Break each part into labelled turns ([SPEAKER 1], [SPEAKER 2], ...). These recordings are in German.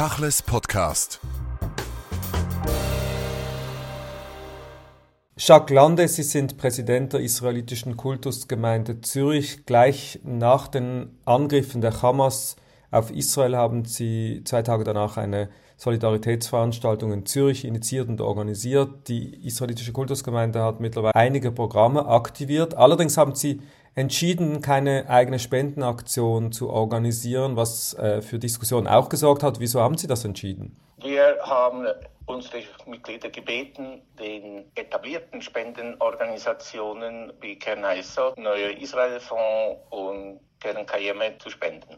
[SPEAKER 1] Tachles Podcast.
[SPEAKER 2] Jacques Lande, Sie sind Präsident der israelitischen Kultusgemeinde Zürich. Gleich nach den Angriffen der Hamas auf Israel haben Sie zwei Tage danach eine Solidaritätsveranstaltung in Zürich initiiert und organisiert. Die israelitische Kultusgemeinde hat mittlerweile einige Programme aktiviert. Allerdings haben Sie entschieden, keine eigene Spendenaktion zu organisieren, was äh, für Diskussionen auch gesorgt hat. Wieso haben Sie das entschieden?
[SPEAKER 3] Wir haben unsere Mitglieder gebeten, den etablierten Spendenorganisationen wie Kern Neue Israel-Fonds und Kern Kayeme zu spenden.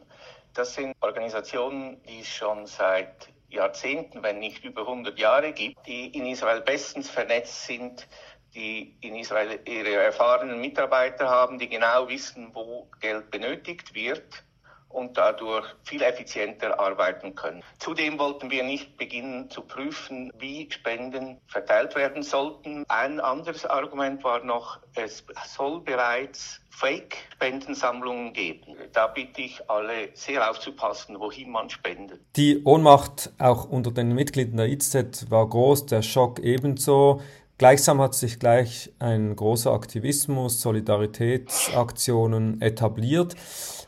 [SPEAKER 3] Das sind Organisationen, die es schon seit Jahrzehnten, wenn nicht über 100 Jahre gibt, die in Israel bestens vernetzt sind, die in Israel ihre erfahrenen Mitarbeiter haben, die genau wissen, wo Geld benötigt wird und dadurch viel effizienter arbeiten können. Zudem wollten wir nicht beginnen zu prüfen, wie Spenden verteilt werden sollten. Ein anderes Argument war noch, es soll bereits Fake-Spendensammlungen geben. Da bitte ich alle sehr aufzupassen, wohin man spendet.
[SPEAKER 2] Die Ohnmacht auch unter den Mitgliedern der IZ war groß, der Schock ebenso. Gleichsam hat sich gleich ein großer Aktivismus, Solidaritätsaktionen etabliert.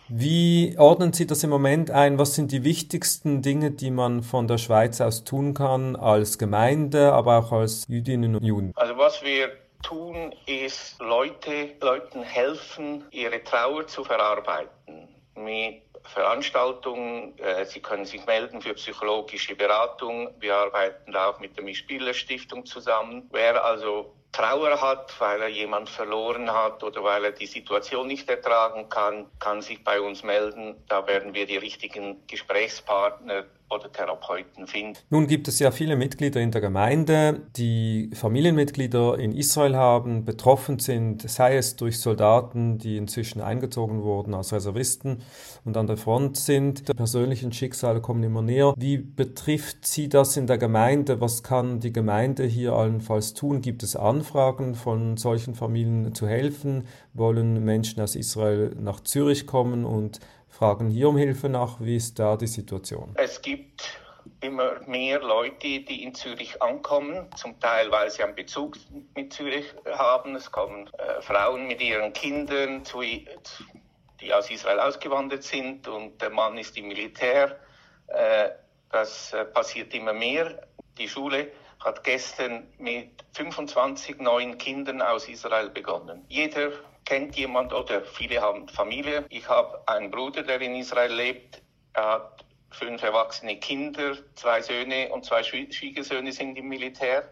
[SPEAKER 2] Wie ordnen Sie das im Moment ein? Was sind die wichtigsten Dinge, die man von der Schweiz aus tun kann, als Gemeinde, aber auch als Jüdinnen und Juden?
[SPEAKER 3] Also was wir tun, ist Leute, Leuten helfen, ihre Trauer zu verarbeiten. Mit Veranstaltungen. Äh, Sie können sich melden für psychologische Beratung. Wir arbeiten auch mit der Mischspieler Stiftung zusammen. Wer also Trauer hat, weil er jemand verloren hat oder weil er die Situation nicht ertragen kann, kann sich bei uns melden. Da werden wir die richtigen Gesprächspartner oder Therapeuten finden.
[SPEAKER 2] Nun gibt es ja viele Mitglieder in der Gemeinde, die Familienmitglieder in Israel haben, betroffen sind, sei es durch Soldaten, die inzwischen eingezogen wurden als Reservisten und an der Front sind. Die persönlichen Schicksale kommen immer näher. Wie betrifft Sie das in der Gemeinde? Was kann die Gemeinde hier allenfalls tun? Gibt es Anfragen von solchen Familien zu helfen? Wollen Menschen aus Israel nach Zürich kommen und fragen hier um Hilfe nach. Wie ist da die Situation?
[SPEAKER 3] Es gibt immer mehr Leute, die in Zürich ankommen, zum Teil, weil sie einen Bezug mit Zürich haben. Es kommen äh, Frauen mit ihren Kindern, zu, die aus Israel ausgewandert sind und der Mann ist im Militär. Äh, das äh, passiert immer mehr. Die Schule hat gestern mit 25 neuen Kindern aus Israel begonnen. Jeder kennt jemand oder viele haben Familie. Ich habe einen Bruder, der in Israel lebt. Er hat fünf erwachsene Kinder, zwei Söhne und zwei Schwiegersöhne sind im Militär.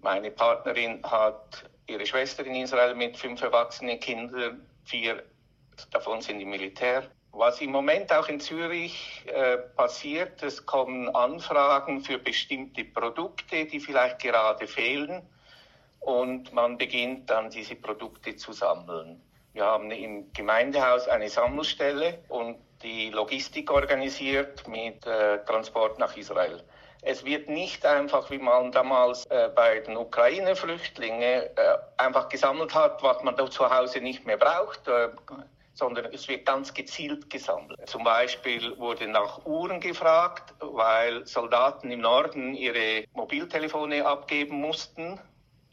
[SPEAKER 3] Meine Partnerin hat ihre Schwester in Israel mit fünf erwachsenen Kindern, vier davon sind im Militär. Was im Moment auch in Zürich äh, passiert, es kommen Anfragen für bestimmte Produkte, die vielleicht gerade fehlen und man beginnt dann diese Produkte zu sammeln. Wir haben im Gemeindehaus eine Sammelstelle und die Logistik organisiert mit äh, Transport nach Israel. Es wird nicht einfach, wie man damals äh, bei den Ukraine-Flüchtlingen äh, einfach gesammelt hat, was man da zu Hause nicht mehr braucht, äh, sondern es wird ganz gezielt gesammelt. Zum Beispiel wurde nach Uhren gefragt, weil Soldaten im Norden ihre Mobiltelefone abgeben mussten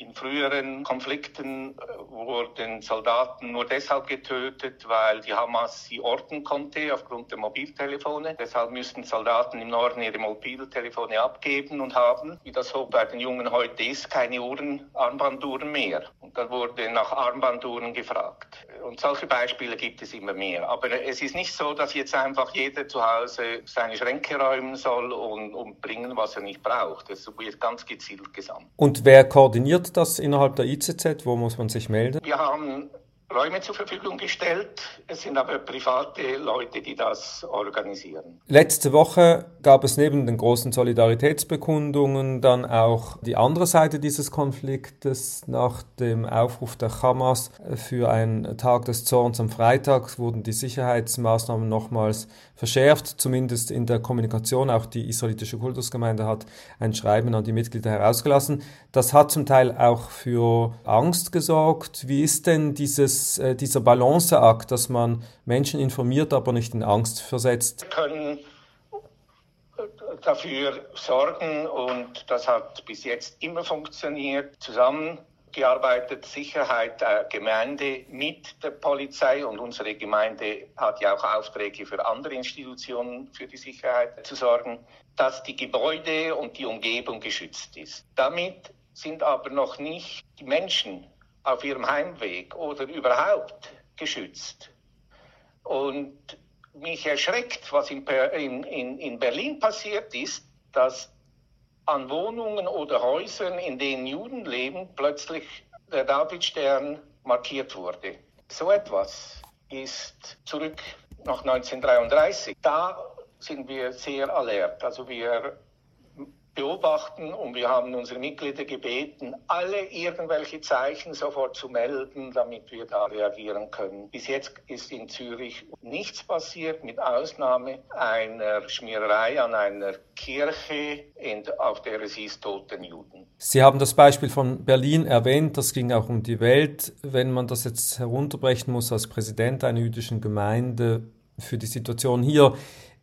[SPEAKER 3] in früheren Konflikten äh, wurden Soldaten nur deshalb getötet, weil die Hamas sie orten konnte aufgrund der Mobiltelefone. Deshalb müssten Soldaten im Norden ihre Mobiltelefone abgeben und haben, wie das so bei den Jungen heute ist, keine Uhren, Armbanduhren mehr. Und dann wurde nach Armbanduhren gefragt. Und solche Beispiele gibt es immer mehr. Aber es ist nicht so, dass jetzt einfach jeder zu Hause seine Schränke räumen soll und, und bringen, was er nicht braucht. Es wird ganz gezielt gesammelt.
[SPEAKER 2] Und wer koordiniert das innerhalb der ICZ? Wo muss man sich melden?
[SPEAKER 3] Wir haben Räume zur Verfügung gestellt. Es sind aber private Leute, die das organisieren.
[SPEAKER 2] Letzte Woche gab es neben den großen Solidaritätsbekundungen dann auch die andere Seite dieses Konfliktes. Nach dem Aufruf der Hamas für einen Tag des Zorns am Freitag wurden die Sicherheitsmaßnahmen nochmals verschärft, zumindest in der Kommunikation. Auch die israelitische Kultusgemeinde hat ein Schreiben an die Mitglieder herausgelassen. Das hat zum Teil auch für Angst gesorgt. Wie ist denn dieses äh, dieser Balanceakt, dass man Menschen informiert, aber nicht in Angst versetzt?
[SPEAKER 3] Wir können dafür sorgen und das hat bis jetzt immer funktioniert, zusammengearbeitet, Sicherheit der Gemeinde mit der Polizei und unsere Gemeinde hat ja auch Aufträge für andere Institutionen für die Sicherheit zu sorgen, dass die Gebäude und die Umgebung geschützt ist. Damit sind aber noch nicht die Menschen auf ihrem Heimweg oder überhaupt geschützt. Und mich erschreckt, was in, in, in Berlin passiert ist, dass an Wohnungen oder Häusern, in denen Juden leben, plötzlich der Davidstern markiert wurde. So etwas ist zurück nach 1933. Da sind wir sehr alert. Also wir beobachten und wir haben unsere Mitglieder gebeten, alle irgendwelche Zeichen sofort zu melden, damit wir da reagieren können. Bis jetzt ist in Zürich nichts passiert, mit Ausnahme einer Schmiererei an einer Kirche, auf der es hieß Toten Juden.
[SPEAKER 2] Sie haben das Beispiel von Berlin erwähnt, das ging auch um die Welt. Wenn man das jetzt herunterbrechen muss als Präsident einer jüdischen Gemeinde für die Situation hier,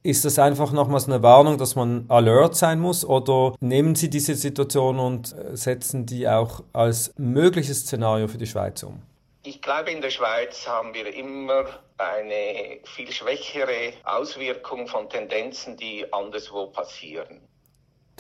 [SPEAKER 2] ist das einfach nochmals eine Warnung, dass man alert sein muss oder nehmen Sie diese Situation und äh, setzen die auch als mögliches Szenario für die Schweiz um?
[SPEAKER 3] Ich glaube, in der Schweiz haben wir immer eine viel schwächere Auswirkung von Tendenzen, die anderswo passieren.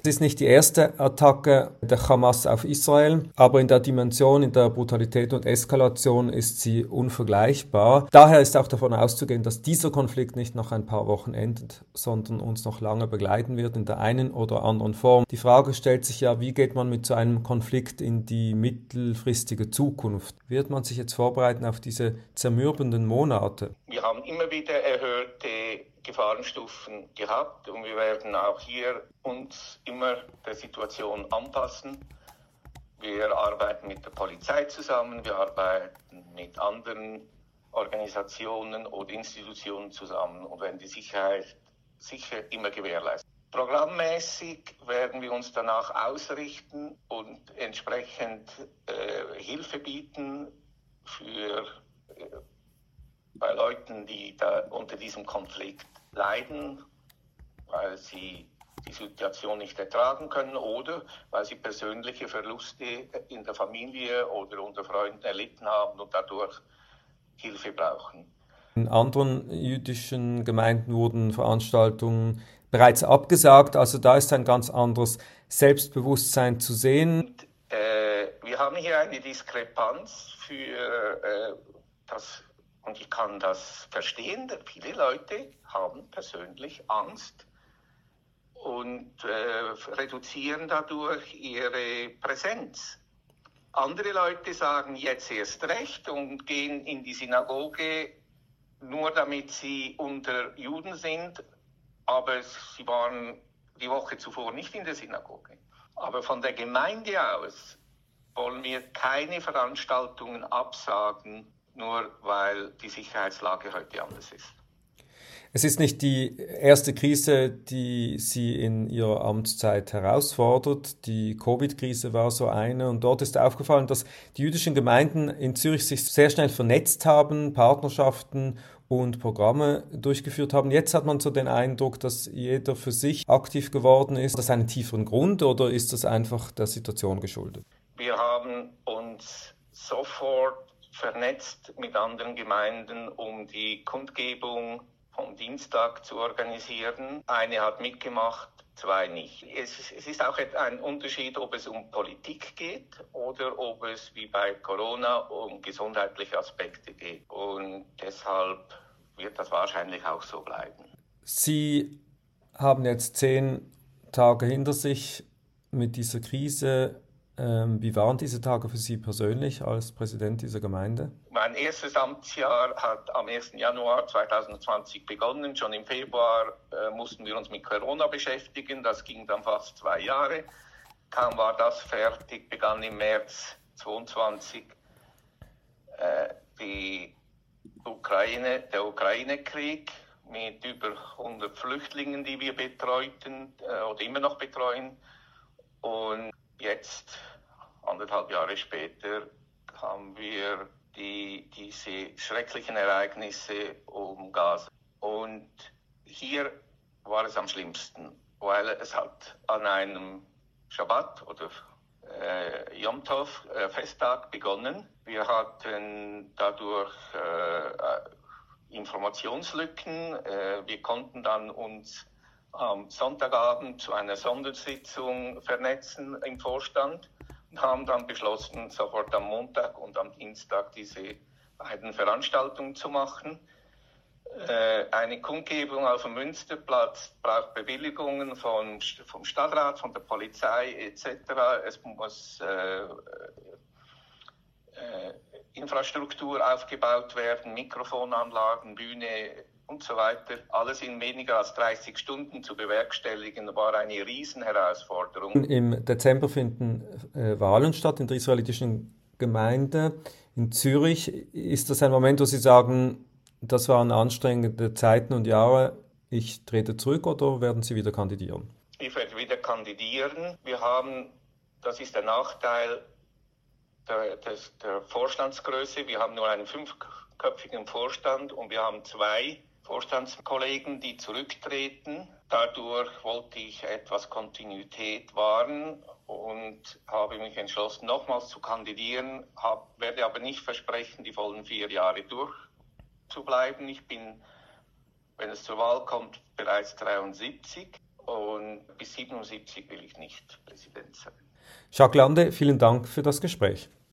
[SPEAKER 2] Es ist nicht die erste Attacke der Hamas auf Israel, aber in der Dimension, in der Brutalität und Eskalation ist sie unvergleichbar. Daher ist auch davon auszugehen, dass dieser Konflikt nicht nach ein paar Wochen endet, sondern uns noch lange begleiten wird in der einen oder anderen Form. Die Frage stellt sich ja, wie geht man mit so einem Konflikt in die mittelfristige Zukunft? Wird man sich jetzt vorbereiten auf diese zermürbenden Monate?
[SPEAKER 3] Wir haben immer wieder erhöhte Gefahrenstufen gehabt und wir werden auch hier uns immer der Situation anpassen. Wir arbeiten mit der Polizei zusammen, wir arbeiten mit anderen Organisationen oder Institutionen zusammen und werden die Sicherheit sicher immer gewährleisten. Programmmäßig werden wir uns danach ausrichten und entsprechend äh, Hilfe bieten für äh, bei Leuten, die da unter diesem Konflikt leiden, weil sie die Situation nicht ertragen können oder weil sie persönliche Verluste in der Familie oder unter Freunden erlitten haben und dadurch Hilfe brauchen.
[SPEAKER 2] In anderen jüdischen Gemeinden wurden Veranstaltungen bereits abgesagt, also da ist ein ganz anderes Selbstbewusstsein zu sehen.
[SPEAKER 3] Und, äh, wir haben hier eine Diskrepanz für äh, das und ich kann das verstehen. Viele Leute haben persönlich Angst und äh, reduzieren dadurch ihre Präsenz. Andere Leute sagen jetzt erst recht und gehen in die Synagoge nur damit sie unter Juden sind, aber sie waren die Woche zuvor nicht in der Synagoge. Aber von der Gemeinde aus wollen wir keine Veranstaltungen absagen, nur weil die Sicherheitslage heute anders ist.
[SPEAKER 2] Es ist nicht die erste Krise, die Sie in Ihrer Amtszeit herausfordert. Die Covid-Krise war so eine. Und dort ist aufgefallen, dass die jüdischen Gemeinden in Zürich sich sehr schnell vernetzt haben, Partnerschaften und Programme durchgeführt haben. Jetzt hat man so den Eindruck, dass jeder für sich aktiv geworden ist. Ist das einen tieferen Grund oder ist das einfach der Situation geschuldet?
[SPEAKER 3] Wir haben uns sofort vernetzt mit anderen Gemeinden, um die Kundgebung vom Dienstag zu organisieren. Eine hat mitgemacht, zwei nicht. Es, es, ist auch ein Unterschied, ob es um Politik geht oder ob es wie bei Corona um gesundheitliche Aspekte geht. Und deshalb wird das wahrscheinlich auch so bleiben.
[SPEAKER 2] Sie haben jetzt zehn Tage hinter sich mit dieser Krise. Ähm, wie waren diese Tage für Sie persönlich als Präsident dieser Gemeinde?
[SPEAKER 3] Mein erstes Amtsjahr hat am 1. Januar 2020 begonnen. Schon im Februar äh, mussten wir uns mit Corona beschäftigen. Das ging dann fast zwei Jahre. Kaum war das fertig, begann im März 2022 äh, die Ukraine, der Ukraine-Krieg mit über 100 Flüchtlingen, die wir betreuten äh, oder immer noch betreuen. Und jetzt anderthalb Jahre später haben wir die, diese schrecklichen Ereignisse um Gaza. Und hier war es am schlimmsten. weil es hat an einem Schabbat oder äh, Yom Tov äh, Festtag begonnen. Wir hatten dadurch äh, Informationslücken. Äh, wir konnten dann uns am Sonntagabend zu einer Sondersitzung vernetzen im Vorstand und haben dann beschlossen, sofort am Montag und am Dienstag diese beiden Veranstaltungen zu machen. Äh, eine Kundgebung auf dem Münsterplatz braucht Bewilligungen vom, vom Stadtrat, von der Polizei etc. Es muss äh, äh, Infrastruktur aufgebaut werden, Mikrofonanlagen, Bühne und so weiter. Alles in weniger als 30 Stunden zu bewerkstelligen, war eine Riesenherausforderung.
[SPEAKER 2] Im Dezember finden äh, Wahlen statt in der israelitischen Gemeinde. In Zürich ist das ein Moment, wo Sie sagen, das waren anstrengende Zeiten und Jahre. Ich trete zurück oder werden Sie wieder kandidieren?
[SPEAKER 3] Ich werde wieder kandidieren. Wir haben, das ist der Nachteil der, des, der Vorstandsgröße, wir haben nur einen fünfköpfigen Vorstand und wir haben zwei Vorstandskollegen, die zurücktreten. Dadurch wollte ich etwas Kontinuität wahren und habe mich entschlossen, nochmals zu kandidieren, hab, werde aber nicht versprechen, die vollen vier Jahre durch zu bleiben. Ich bin, wenn es zur Wahl kommt, bereits 73 und bis 77 will ich nicht Präsident sein.
[SPEAKER 2] Jacques Lande, vielen Dank für das Gespräch.